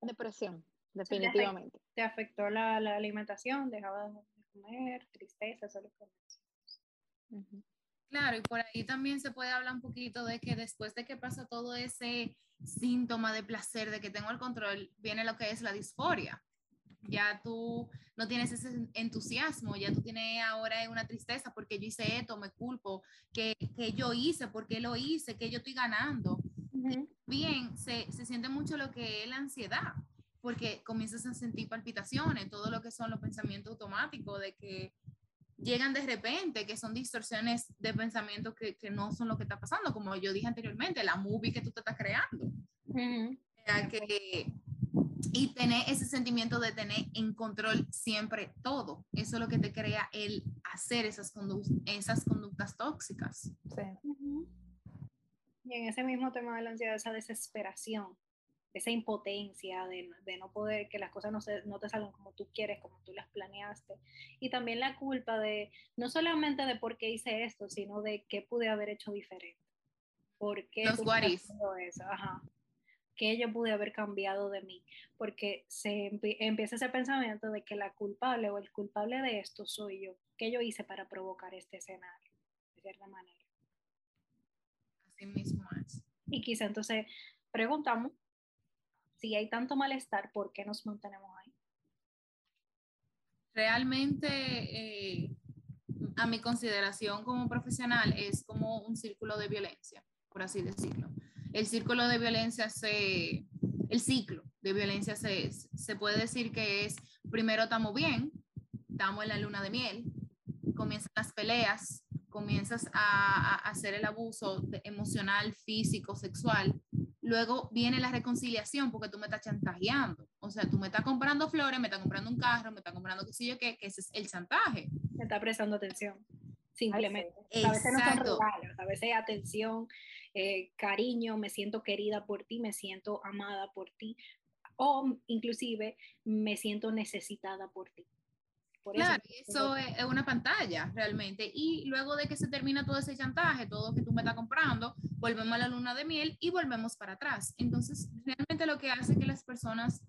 depresión, definitivamente. ¿Te afectó la, la alimentación? ¿Dejaba de comer? ¿Tristeza? Solo Claro, y por ahí también se puede hablar un poquito de que después de que pasa todo ese síntoma de placer, de que tengo el control, viene lo que es la disforia. Ya tú no tienes ese entusiasmo, ya tú tienes ahora una tristeza porque yo hice esto, me culpo, que, que yo hice, porque lo hice, que yo estoy ganando. Bien, se, se siente mucho lo que es la ansiedad, porque comienzas a sentir palpitaciones, todo lo que son los pensamientos automáticos de que llegan de repente, que son distorsiones de pensamiento que, que, no son lo que está pasando, como yo dije anteriormente, la movie que tú te estás creando. que, y tener ese sentimiento de tener en control siempre todo. Eso es lo que te crea el hacer esas, esas conductas tóxicas. Sí. Y en ese mismo tema de la ansiedad, esa desesperación, esa impotencia de, de, no poder, que las cosas no, se, no te salgan como tú quieres, como tú las planeaste. Y también la culpa de, no solamente de por qué hice esto, sino de qué pude haber hecho diferente. ¿Por qué Los eso? Ajá. ¿Qué yo pude haber cambiado de mí? Porque se empieza ese pensamiento de que la culpable o el culpable de esto soy yo. ¿Qué yo hice para provocar este escenario? De cierta manera. Así mismo es. Y quizá entonces preguntamos si hay tanto malestar, ¿por qué nos mantenemos ahí? Realmente, eh, a mi consideración como profesional, es como un círculo de violencia, por así decirlo. El círculo de violencia se, el ciclo de violencia se, se puede decir que es, primero estamos bien, estamos en la luna de miel, comienzan las peleas, comienzas a, a hacer el abuso emocional, físico, sexual, Luego viene la reconciliación porque tú me estás chantajeando. O sea, tú me estás comprando flores, me estás comprando un carro, me estás comprando qué sé yo qué, que ese es el chantaje. Me está prestando atención, simplemente. A veces no son regalos, a veces atención, eh, cariño, me siento querida por ti, me siento amada por ti, o inclusive me siento necesitada por ti claro, eso, es, una pantalla realmente. Y luego de que se termina todo ese chantaje, todo que tú me estás comprando, volvemos a la luna de miel y volvemos para atrás. Entonces, realmente lo que hace que las personas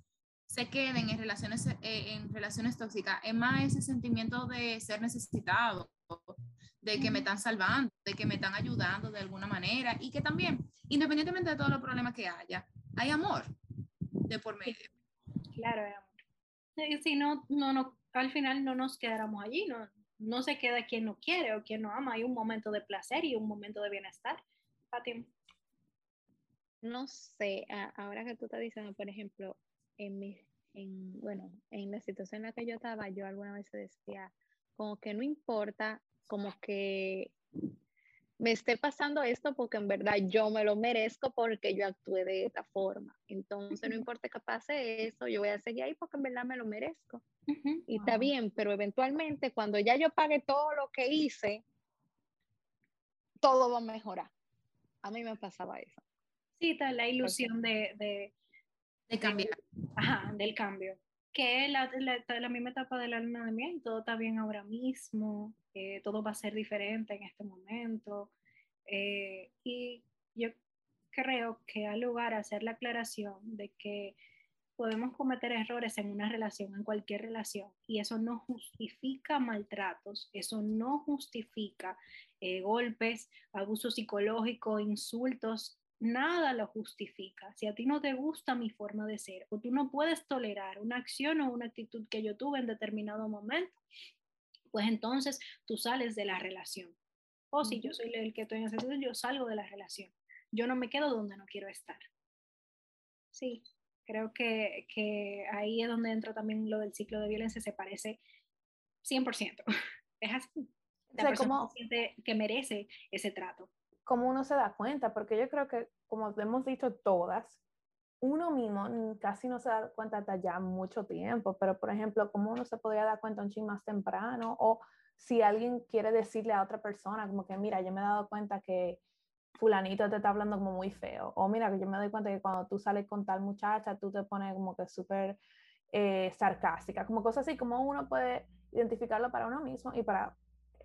se queden en relaciones, eh, en relaciones tóxicas es más ese sentimiento de ser necesitado, de que me están salvando, de que me están ayudando de alguna manera y que también, independientemente de todos los problemas que haya, hay amor de por medio. Claro, hay amor. Si no, no, no al final no nos quedáramos allí, no, no se queda quien no quiere o quien no ama, hay un momento de placer y un momento de bienestar. Fátima. No sé, ahora que tú estás diciendo, por ejemplo, en mi, en, bueno, en la situación en la que yo estaba, yo alguna vez decía, como que no importa, como que me esté pasando esto porque en verdad yo me lo merezco porque yo actué de esta forma. Entonces, no importa que pase eso, yo voy a seguir ahí porque en verdad me lo merezco. Y está bien, pero eventualmente cuando ya yo pague todo lo que hice, todo va a mejorar. A mí me pasaba eso. Sí, está la ilusión de, de, cambiar. ajá, del cambio. Que la, la, la, misma etapa de la luna de miel, todo está bien ahora mismo, eh, todo va a ser diferente en este momento. Eh, y yo creo que hay lugar a hacer la aclaración de que podemos cometer errores en una relación, en cualquier relación, y eso no justifica maltratos, eso no justifica eh, golpes, abuso psicológico, insultos, nada lo justifica. Si a ti no te gusta mi forma de ser o tú no puedes tolerar una acción o una actitud que yo tuve en determinado momento, pues entonces tú sales de la relación. O si yo soy el que estoy en esa situación, yo salgo de la relación. Yo no me quedo donde no quiero estar. Sí, Creo que, que, ahí es donde entra también lo del ciclo de violencia, se parece 100%. Es así. La o persona siente que merece ese trato. Como uno se da cuenta, porque yo creo que, como hemos dicho todas, uno mismo casi no se da cuenta hasta ya mucho tiempo, pero por ejemplo, como uno se podría dar cuenta un ching más temprano, o si alguien quiere decirle a otra persona, como que mira, yo me he dado cuenta que fulanito te está hablando como muy feo. O mira, que yo me doy cuenta que cuando tú sales con tal muchacha, tú te pones como que súper eh, sarcástica, como cosas así, como uno puede identificarlo para uno mismo y para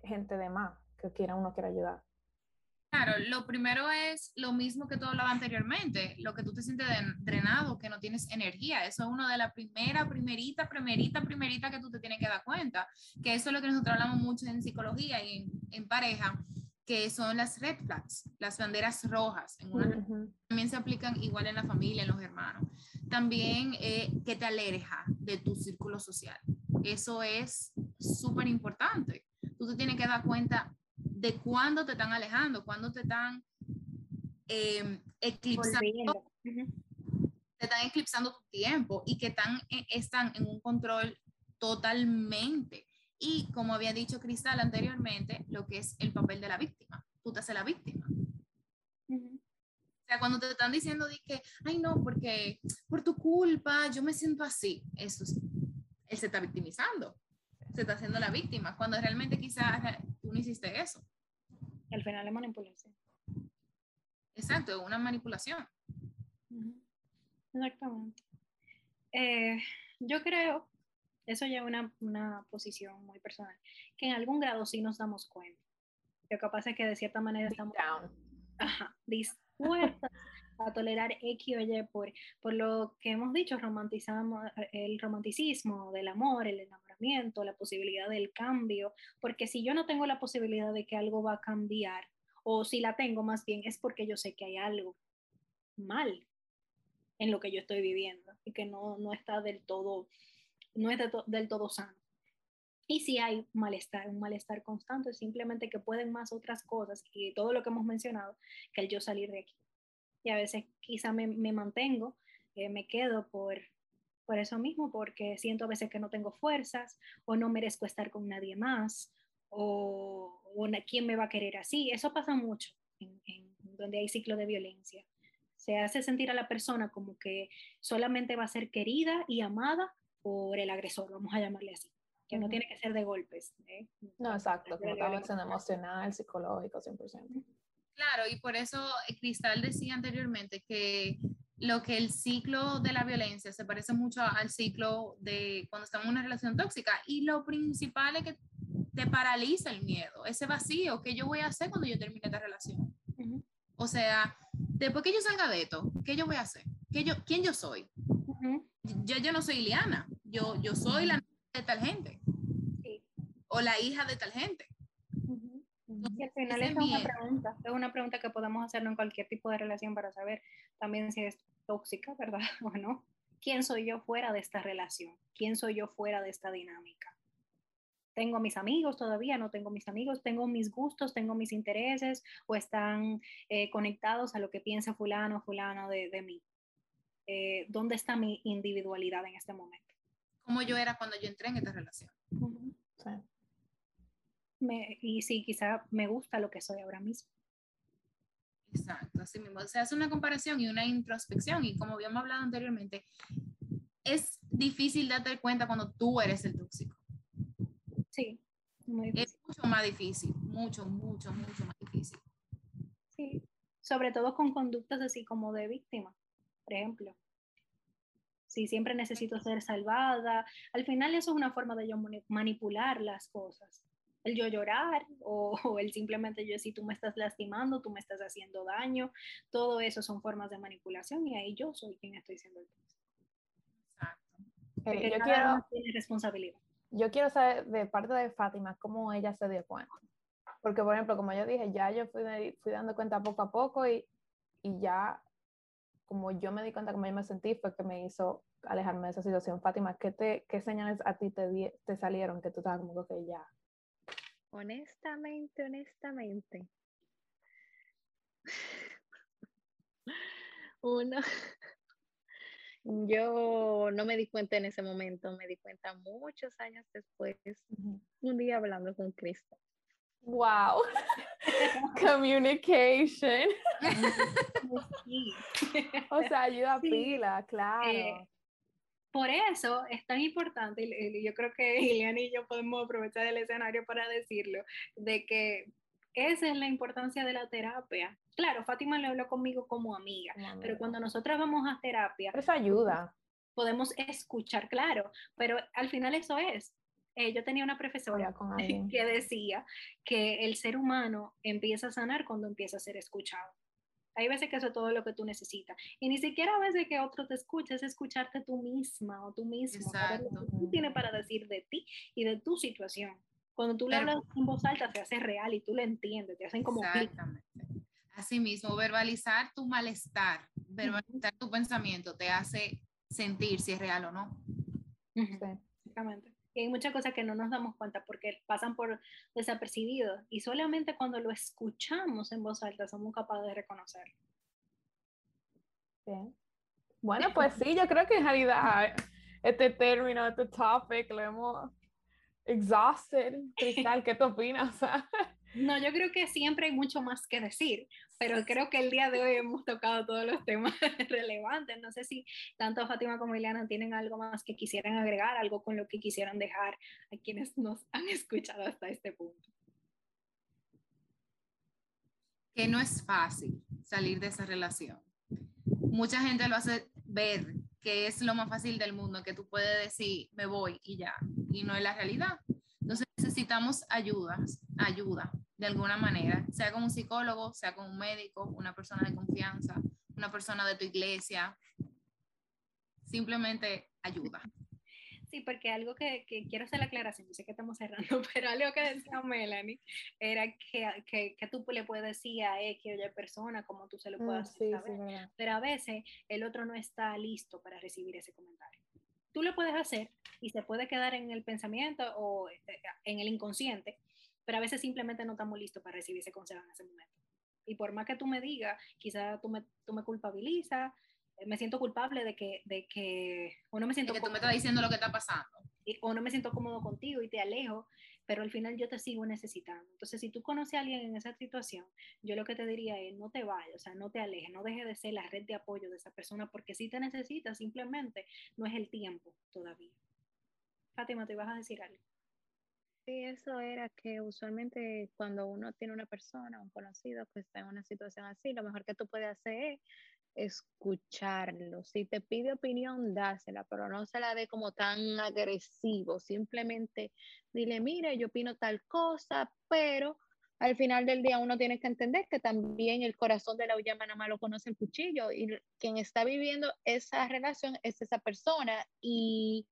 gente de más que quiera uno quiera ayudar. Claro, lo primero es lo mismo que tú hablabas anteriormente, lo que tú te sientes drenado, que no tienes energía. Eso es una de las primera, primerita, primerita, primerita que tú te tienes que dar cuenta. Que eso es lo que nosotros hablamos mucho en psicología y en, en pareja, que son las red flags, las banderas rojas. También se aplican igual en la familia, en los hermanos. También eh, que te aleja de tu círculo social. Eso es súper importante. Tú te tienes que dar cuenta de cuándo te están alejando, cuándo te están em, eclipsando. Te están eclipsando tu tiempo y que están, eh, están en un control totalmente. Y como había dicho Cristal anteriormente, lo que es el papel de la víctima. Tú te haces la víctima. O sea, cuando te están diciendo de que, ay no, porque por tu culpa yo me siento así, eso sí, él se está victimizando, se está haciendo la víctima, cuando realmente quizás tú no hiciste eso. Al final es manipulación. Exacto, una manipulación. Exactamente. Eh, yo creo eso ya es una, una, posición muy personal, que en algún grado sí nos damos cuenta. Lo que pasa es que de cierta manera estamos dispuestos a tolerar X o Y por, por lo que hemos dicho, romantizamos el romanticismo del amor, el la posibilidad del cambio, porque si yo no tengo la posibilidad de que algo va a cambiar, o si la tengo más bien, es porque yo sé que hay algo mal en lo que yo estoy viviendo y que no, no está del todo no es del todo sano. Y si hay malestar, un malestar constante, simplemente que pueden más otras cosas y todo lo que hemos mencionado que el yo salir de aquí. Y a veces quizá me, mantengo, eh, me quedo por, por eso mismo, porque siento a veces que no tengo fuerzas o no merezco estar con nadie más o, quién me va a querer así. Eso pasa mucho en, en donde hay ciclo de violencia. Se hace sentir a la persona como que solamente va a ser querida y amada por el agresor, vamos a llamarle así, que no tiene que ser de golpes. ¿eh? No, exacto, como estaba emocional, psicológico, 100%. Claro, y por eso eh, Cristal decía anteriormente que lo que el ciclo de la violencia se parece mucho al ciclo de cuando estamos en una relación tóxica y lo principal es que te paraliza el miedo, ese vacío, ¿qué yo voy a hacer cuando yo termine esta relación? O sea, después que yo salga de esto, ¿qué yo voy a hacer? ¿Qué yo, ¿Quién yo soy? Yo no soy Liana, yo, yo soy la de tal gente. O la hija de tal gente. Y al final es una pregunta, es una pregunta que podemos hacernos en cualquier tipo de relación para saber también si es tóxica, ¿verdad? O no. ¿Quién soy yo fuera de esta relación? ¿Quién soy yo fuera de esta dinámica? ¿Tengo mis amigos todavía? ¿No tengo mis amigos? ¿Tengo mis gustos? ¿Tengo mis intereses? ¿O están eh, conectados a lo que piensa fulano o fulano de, de mí? Eh, dónde está mi individualidad en este momento. Como yo era cuando yo entré en esta relación. Y sí, quizá me gusta lo que soy ahora mismo. Exacto, así mismo. Se hace una comparación y una introspección y como habíamos hablado anteriormente, es difícil darte cuenta cuando tú eres el tóxico. Sí, Es mucho más difícil, mucho, mucho, mucho más difícil. Sí, sobre todo con conductas así como de víctima por ejemplo. Si siempre necesito ser salvada, al final eso es una forma de yo manipular las cosas. El yo llorar o, el simplemente yo si tú me estás lastimando, tú me estás haciendo daño, todo eso son formas de manipulación y ahí yo soy quien estoy siendo el Exacto. yo quiero, responsabilidad. Yo quiero saber de parte de Fátima cómo ella se dio cuenta. Porque, por ejemplo, como yo dije, ya yo fui, fui dando cuenta poco a poco y, y ya como yo me di cuenta cómo yo me sentí, fue que me hizo alejarme de esa situación. Fátima, ¿qué, te, qué señales a ti te, te salieron que tú estabas como que ya? Honestamente, honestamente. Uno, yo no me di cuenta en ese momento, me di cuenta muchos años después, un día hablando con Cristo. Wow. Communication. o sea, ayuda a pila, claro. Eh, por eso es tan importante, y yo creo que Ileana y yo podemos aprovechar el escenario para decirlo, de que esa es la importancia de la terapia. Claro, Fátima le habló conmigo como amiga, pero cuando nosotras vamos a terapia... Eso ayuda. Podemos escuchar, claro, pero al final eso es, eh, yo tenía una profesora que decía que el ser humano empieza a sanar cuando empieza a ser escuchado. Hay veces que eso es todo lo que tú necesitas. Y ni siquiera a veces que otro te escuche, es escucharte tú misma o tú mismo. Para tú tienes para decir de ti y de tu situación. Cuando tú le hablas en voz alta, se hace real y tú lo entiendes, te hacen como Exactamente. Asimismo, verbalizar tu malestar, verbalizar tu pensamiento, te hace sentir si es real o no. Exactamente. Y hay muchas cosas que no nos damos cuenta porque pasan por desapercibidos y solamente cuando lo escuchamos en voz alta somos capaces de reconocerlo. Bien. Bueno, pues sí, yo creo que en realidad este término, este topic lo hemos exhausted. Cristal, ¿qué tú opinas? No, yo creo que siempre hay mucho más que decir, pero creo que el día de hoy hemos tocado todos los temas relevantes. No sé si tanto Fátima como Ileana tienen algo más que quisieran agregar, algo con lo que quisieran dejar a quienes nos han escuchado hasta este punto. Que no es fácil salir de esa relación. Mucha gente lo hace ver que es lo más fácil del mundo, que tú puedes decir, me voy y ya, y no es la realidad. Entonces necesitamos ayudas, ayuda de alguna manera, sea con un psicólogo, sea con un médico, una persona de confianza, una persona de tu iglesia, simplemente ayuda. Sí, porque algo que, que, quiero hacer la aclaración, yo sé que estamos cerrando, pero algo que decía Melanie era que, que, que tú le puedes decir a X o Y persona como tú se lo puedas mm, saber, pero a veces el otro no está listo para recibir ese comentario. Tú lo puedes hacer y se puede quedar en el pensamiento o eh, en el inconsciente, pero a veces simplemente no estamos listos para recibir ese consejo en ese momento. Y por más que tú me digas, quizá tú me, tú me culpabilizas, eh, me siento culpable de que, de que o no me siento... que tú me estás diciendo lo que está pasando. o no me siento cómodo contigo y te alejo, pero al final yo te sigo necesitando. Entonces, si tú conoces a alguien en esa situación, yo lo que te diría es, no te vayas, o sea, no te alejes, no dejes de ser la red de apoyo de esa persona, porque si te necesitas, simplemente no es el tiempo todavía. Fátima, ¿te ibas a decir algo? Sí, eso era que usualmente cuando uno tiene una persona, un conocido que está en una situación así, lo mejor que tú puedes hacer es escucharlo. Si te pide opinión, dásela, pero no se la dé como tan agresivo. Simplemente dile, mire, yo opino tal cosa, pero al final del día uno tiene que entender que también el corazón de la uyama nada más lo conoce el cuchillo y quien está viviendo esa relación es esa persona y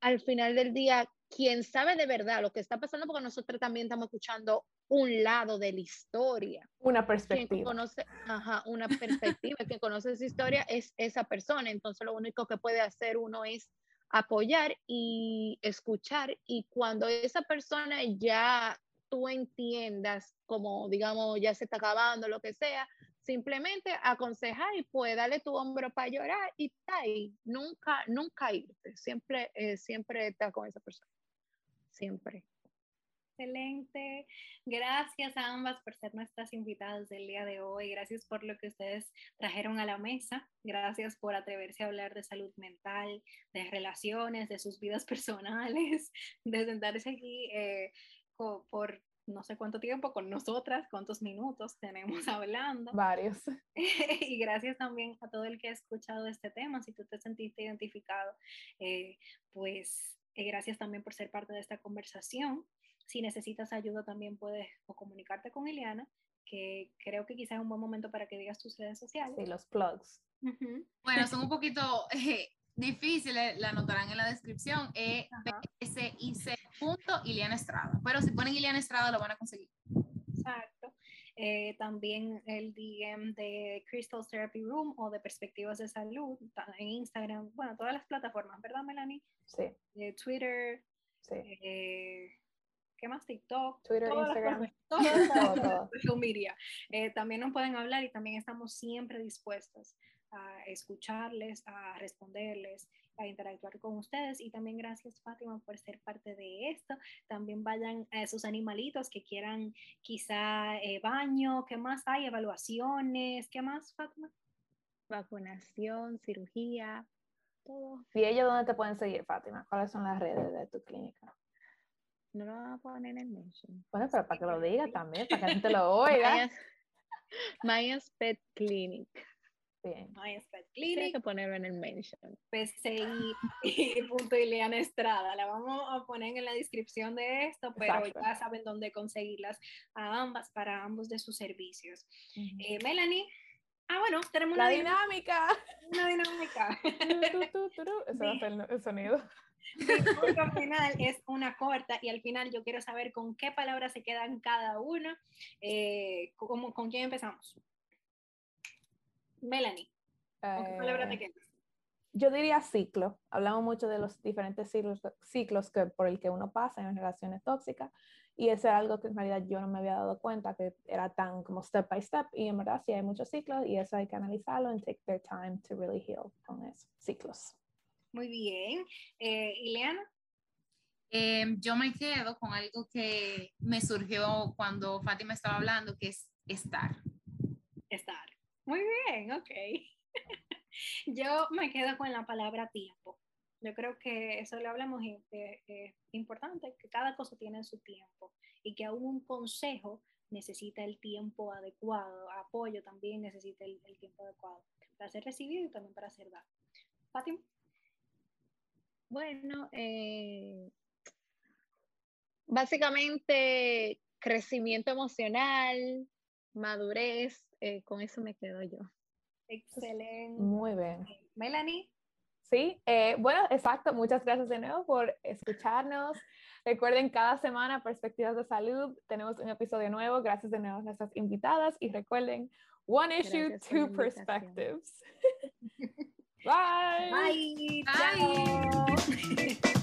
al final del día quien sabe de verdad lo que está pasando, porque nosotros también estamos escuchando un lado de la historia. Una perspectiva. Quien conoce, ajá, una perspectiva. quien conoce esa historia es esa persona. Entonces lo único que puede hacer uno es apoyar y escuchar. Y cuando esa persona ya tú entiendas, como digamos, ya se está acabando, lo que sea, simplemente aconsejar y pues darle tu hombro para llorar y está ahí. Nunca, nunca irte. Siempre, eh, siempre está con esa persona siempre. Excelente. Gracias a ambas por ser nuestras invitadas del día de hoy. Gracias por lo que ustedes trajeron a la mesa. Gracias por atreverse a hablar de salud mental, de relaciones, de sus vidas personales, de sentarse aquí eh, por no sé cuánto tiempo con nosotras, cuántos minutos tenemos hablando. Varios. y gracias también a todo el que ha escuchado este tema. Si tú te sentiste identificado, eh, pues eh, gracias también por ser parte de esta conversación. Si necesitas ayuda también puedes o comunicarte con Eliana, que creo que quizás es un buen momento para que digas tus redes sociales. Sí, los plugs. Bueno, son un poquito eh, difíciles, la anotarán en la descripción, eh, Iliana Estrada. Pero si ponen Iliana Estrada lo van a conseguir. Exacto. Eh, también el DM de Crystal Therapy Room o de Perspectivas de Salud en Instagram, bueno, todas las plataformas, ¿verdad, Melanie? Sí. Eh, Twitter, sí. Eh, ¿qué más? TikTok, Twitter, Instagram, todo, media. también nos pueden hablar y también estamos siempre dispuestos a escucharles, a responderles a interactuar con ustedes y también gracias Fátima por ser parte de esto. También vayan a esos animalitos que quieran quizá eh, baño, ¿qué más hay? Evaluaciones, ¿qué más Fátima? Vacunación, cirugía, todo. ¿Y ellos dónde te pueden seguir Fátima? ¿Cuáles son las redes de tu clínica? No lo van a poner en el mention. Bueno, pero para que lo diga también, para que la gente lo oiga. Maya's Pet Clinic. Bien. Clinic. que ponerlo en el mention. PCI y punto Ileana Estrada. La vamos a poner en la descripción de esto, pero ya saben dónde conseguirlas a ambas para ambos de sus servicios. Eh, Melanie. Ah, bueno, tenemos La una dinámica. Una dinámica. Ese va a ser el sonido. Al final es una corta y al final yo quiero saber con qué palabras se quedan cada uno. Eh, ¿cómo- ¿Con quién empezamos? Melanie, ¿con qué palabra te Eh, quedas? yo diría ciclo. Hablamos mucho de los diferentes ciclos, ciclos que, por el que uno pasa en relaciones tóxicas y eso era algo que en realidad yo no me había dado cuenta que era tan como step by step y en verdad sí hay muchos ciclos y eso hay que analizarlo and take their time to really heal con esos ciclos. Muy bien. Eh, Ileana, Eh, yo me quedo con algo que me surgió cuando Fátima estaba hablando, que es estar. estar. Muy bien, ok. Yo me quedo con la palabra tiempo. Yo creo que eso lo hablamos y eh, es importante, que cada cosa tiene su tiempo y que aún un consejo necesita el tiempo adecuado, apoyo también necesita el, el tiempo adecuado para ser recibido y también para ser dado. Fátima, Bueno, eh, básicamente crecimiento emocional, madurez, eh, con eso me quedo yo. excelente. Muy bien. Melanie, Sí, eh, bueno, exacto. Muchas gracias de nuevo por escucharnos. Recuerden, cada semana Perspectivas de Salud tenemos un episodio nuevo. Gracias de nuevo a nuestras invitadas. Y recuerden, one issue, Gracias two perspectives. Bye. bye. Bye. Chao.